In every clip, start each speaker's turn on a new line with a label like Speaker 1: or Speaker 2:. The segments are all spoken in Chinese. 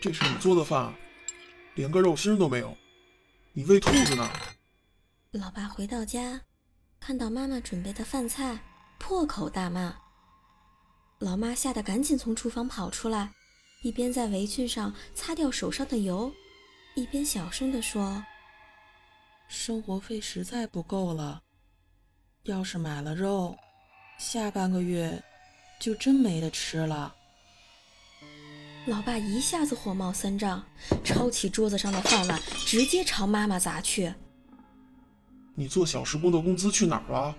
Speaker 1: 这是你做的饭，连个肉心都没有，你喂兔子呢？
Speaker 2: 老爸回到家，看到妈妈准备的饭菜，破口大骂。老妈吓得赶紧从厨房跑出来，一边在围裙上擦掉手上的油，一边小声地说：“
Speaker 3: 生活费实在不够了，要是买了肉，下半个月就真没得吃了。”
Speaker 2: 老爸一下子火冒三丈，抄起桌子上的饭碗，直接朝妈妈砸去。
Speaker 1: 你做小时工的工资去哪儿了？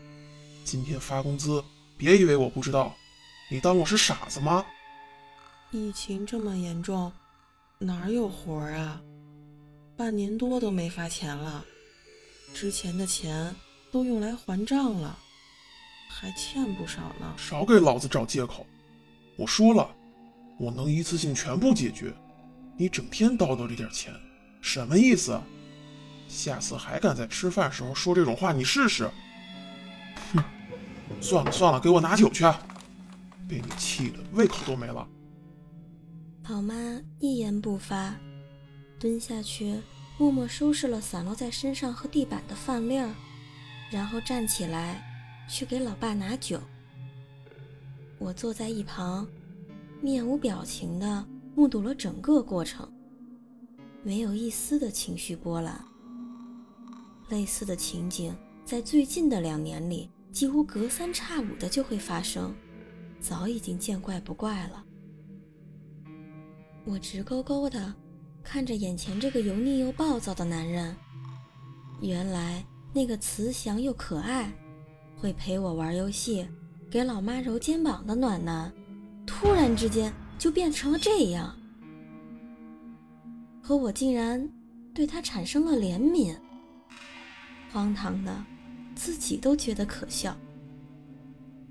Speaker 1: 今天发工资，别以为我不知道。你当我是傻子吗？
Speaker 3: 疫情这么严重，哪有活儿啊？半年多都没发钱了，之前的钱都用来还账了，还欠不少呢。
Speaker 1: 少给老子找借口！我说了。我能一次性全部解决，你整天叨叨这点钱，什么意思？下次还敢在吃饭时候说这种话，你试试！哼，算了算了，给我拿酒去，被你气的胃口都没了。
Speaker 2: 老妈一言不发，蹲下去默默收拾了散落在身上和地板的饭粒儿，然后站起来去给老爸拿酒。我坐在一旁。面无表情地目睹了整个过程，没有一丝的情绪波澜。类似的情景在最近的两年里，几乎隔三差五的就会发生，早已经见怪不怪了。我直勾勾的看着眼前这个油腻又暴躁的男人，原来那个慈祥又可爱，会陪我玩游戏、给老妈揉肩膀的暖男。突然之间就变成了这样，可我竟然对他产生了怜悯，荒唐的，自己都觉得可笑。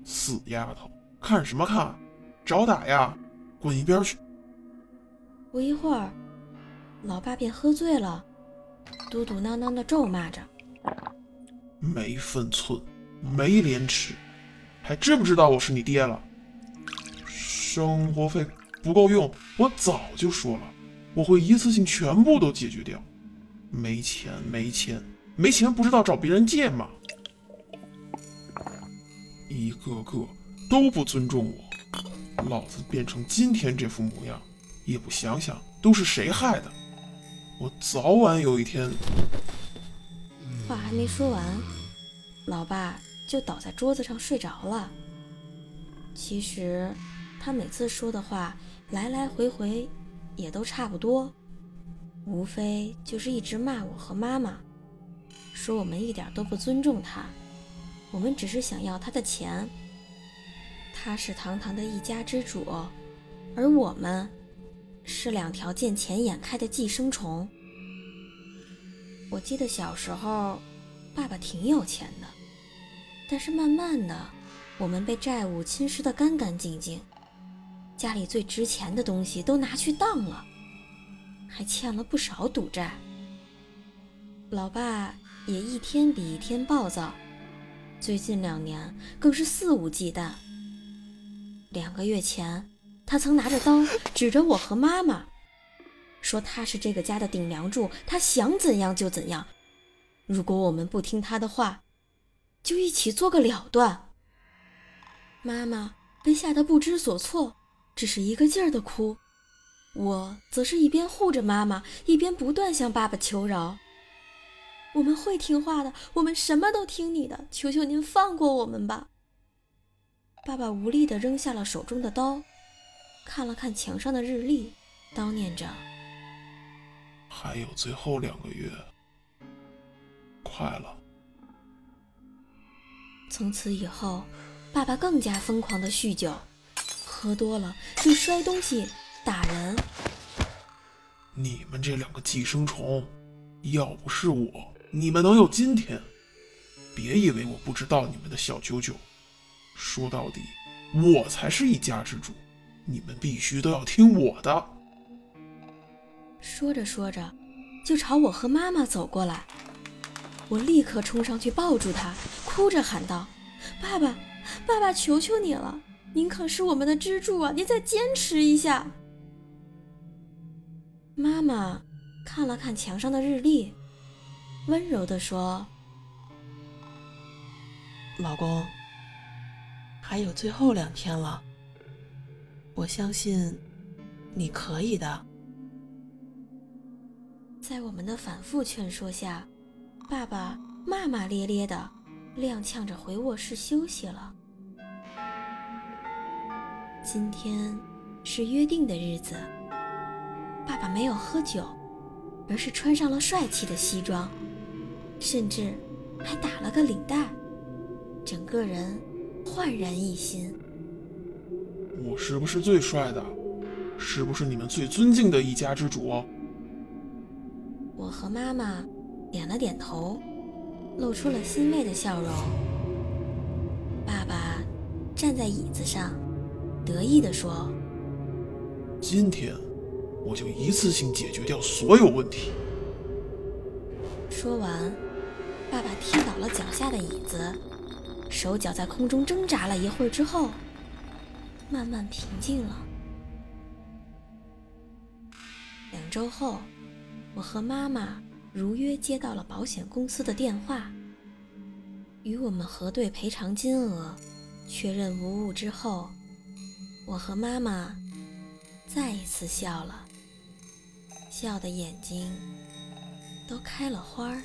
Speaker 1: 死丫头，看什么看？找打呀！滚一边去！
Speaker 2: 不一会儿，老爸便喝醉了，嘟嘟囔囔的咒骂着：“
Speaker 1: 没分寸，没廉耻，还知不知道我是你爹了？”生活费不够用，我早就说了，我会一次性全部都解决掉。没钱，没钱，没钱，不知道找别人借吗？一个个都不尊重我，老子变成今天这副模样，也不想想都是谁害的。我早晚有一天……
Speaker 2: 话还没说完，老爸就倒在桌子上睡着了。其实。他每次说的话来来回回也都差不多，无非就是一直骂我和妈妈，说我们一点都不尊重他，我们只是想要他的钱。他是堂堂的一家之主，而我们是两条见钱眼开的寄生虫。我记得小时候，爸爸挺有钱的，但是慢慢的，我们被债务侵蚀的干干净净。家里最值钱的东西都拿去当了，还欠了不少赌债。老爸也一天比一天暴躁，最近两年更是肆无忌惮。两个月前，他曾拿着刀 指着我和妈妈，说他是这个家的顶梁柱，他想怎样就怎样。如果我们不听他的话，就一起做个了断。妈妈被吓得不知所措。只是一个劲儿的哭，我则是一边护着妈妈，一边不断向爸爸求饶。我们会听话的，我们什么都听你的，求求您放过我们吧。爸爸无力地扔下了手中的刀，看了看墙上的日历，叨念着：“
Speaker 1: 还有最后两个月，快了。”
Speaker 2: 从此以后，爸爸更加疯狂的酗酒。喝多了就摔东西，打人。
Speaker 1: 你们这两个寄生虫，要不是我，你们能有今天？别以为我不知道你们的小九九。说到底，我才是一家之主，你们必须都要听我的。
Speaker 2: 说着说着，就朝我和妈妈走过来。我立刻冲上去抱住他，哭着喊道：“爸爸，爸爸，求求你了，您可是我们的支柱啊！您再坚持一下。”妈妈看了看墙上的日历，温柔地说：“
Speaker 3: 老公，还有最后两天了，我相信你可以的。”
Speaker 2: 在我们的反复劝说下，爸爸骂骂咧咧的，踉跄着回卧室休息了。今天是约定的日子，爸爸没有喝酒，而是穿上了帅气的西装，甚至还打了个领带，整个人焕然一新。
Speaker 1: 我是不是最帅的？是不是你们最尊敬的一家之主？
Speaker 2: 我和妈妈点了点头，露出了欣慰的笑容。爸爸站在椅子上，得意地说：“
Speaker 1: 今天我就一次性解决掉所有问题。”
Speaker 2: 说完，爸爸踢倒了脚下的椅子，手脚在空中挣扎了一会儿之后，慢慢平静了。两周后。我和妈妈如约接到了保险公司的电话，与我们核对赔偿金额，确认无误之后，我和妈妈再一次笑了，笑的眼睛都开了花儿。